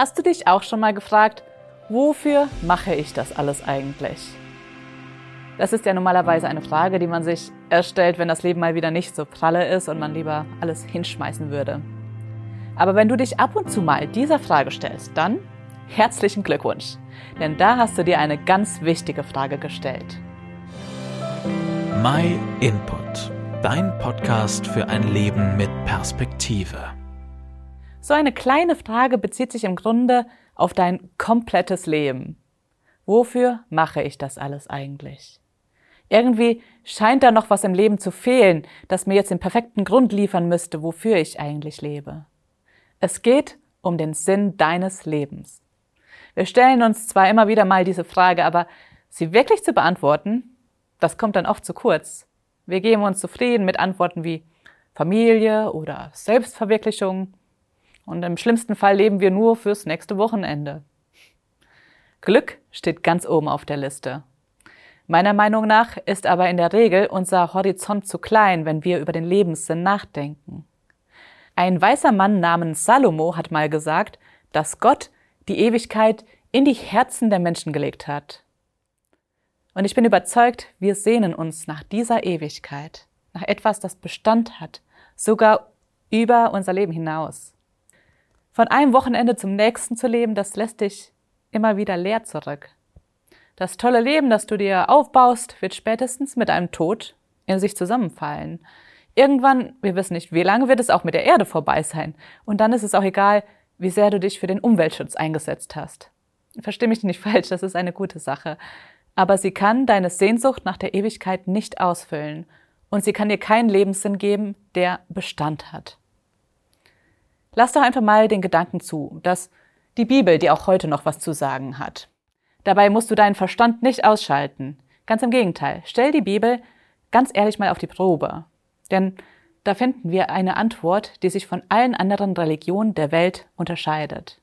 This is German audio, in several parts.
Hast du dich auch schon mal gefragt, wofür mache ich das alles eigentlich? Das ist ja normalerweise eine Frage, die man sich erstellt, wenn das Leben mal wieder nicht so pralle ist und man lieber alles hinschmeißen würde. Aber wenn du dich ab und zu mal dieser Frage stellst, dann herzlichen Glückwunsch, denn da hast du dir eine ganz wichtige Frage gestellt. My Input, dein Podcast für ein Leben mit Perspektive. So eine kleine Frage bezieht sich im Grunde auf dein komplettes Leben. Wofür mache ich das alles eigentlich? Irgendwie scheint da noch was im Leben zu fehlen, das mir jetzt den perfekten Grund liefern müsste, wofür ich eigentlich lebe. Es geht um den Sinn deines Lebens. Wir stellen uns zwar immer wieder mal diese Frage, aber sie wirklich zu beantworten, das kommt dann oft zu kurz. Wir geben uns zufrieden mit Antworten wie Familie oder Selbstverwirklichung und im schlimmsten Fall leben wir nur fürs nächste Wochenende. Glück steht ganz oben auf der Liste. Meiner Meinung nach ist aber in der Regel unser Horizont zu klein, wenn wir über den Lebenssinn nachdenken. Ein weißer Mann namens Salomo hat mal gesagt, dass Gott die Ewigkeit in die Herzen der Menschen gelegt hat. Und ich bin überzeugt, wir sehnen uns nach dieser Ewigkeit, nach etwas, das Bestand hat, sogar über unser Leben hinaus. Von einem Wochenende zum nächsten zu leben, das lässt dich immer wieder leer zurück. Das tolle Leben, das du dir aufbaust, wird spätestens mit einem Tod in sich zusammenfallen. Irgendwann, wir wissen nicht wie lange, wird es auch mit der Erde vorbei sein. Und dann ist es auch egal, wie sehr du dich für den Umweltschutz eingesetzt hast. Versteh mich nicht falsch, das ist eine gute Sache. Aber sie kann deine Sehnsucht nach der Ewigkeit nicht ausfüllen. Und sie kann dir keinen Lebenssinn geben, der Bestand hat. Lass doch einfach mal den Gedanken zu, dass die Bibel dir auch heute noch was zu sagen hat. Dabei musst du deinen Verstand nicht ausschalten. Ganz im Gegenteil. Stell die Bibel ganz ehrlich mal auf die Probe. Denn da finden wir eine Antwort, die sich von allen anderen Religionen der Welt unterscheidet.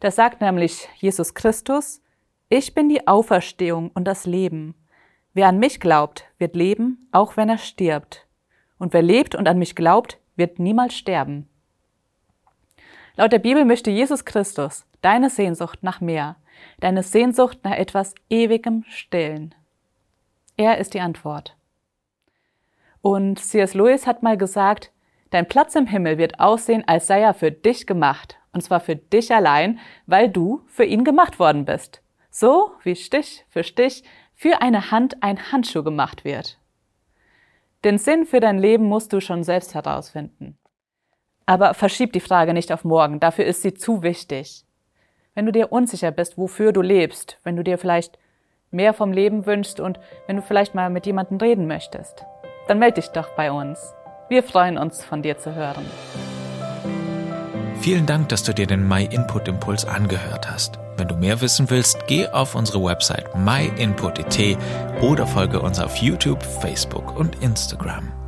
Das sagt nämlich Jesus Christus, ich bin die Auferstehung und das Leben. Wer an mich glaubt, wird leben, auch wenn er stirbt. Und wer lebt und an mich glaubt, wird niemals sterben. Laut der Bibel möchte Jesus Christus deine Sehnsucht nach mehr, deine Sehnsucht nach etwas ewigem stillen? Er ist die Antwort. Und C.S. Lewis hat mal gesagt, dein Platz im Himmel wird aussehen, als sei er für dich gemacht. Und zwar für dich allein, weil du für ihn gemacht worden bist. So wie Stich für Stich für eine Hand ein Handschuh gemacht wird. Den Sinn für dein Leben musst du schon selbst herausfinden. Aber verschieb die Frage nicht auf morgen, dafür ist sie zu wichtig. Wenn du dir unsicher bist, wofür du lebst, wenn du dir vielleicht mehr vom Leben wünschst und wenn du vielleicht mal mit jemandem reden möchtest, dann melde dich doch bei uns. Wir freuen uns, von dir zu hören. Vielen Dank, dass du dir den My Input Impuls angehört hast. Wenn du mehr wissen willst, geh auf unsere Website myinput.it oder folge uns auf YouTube, Facebook und Instagram.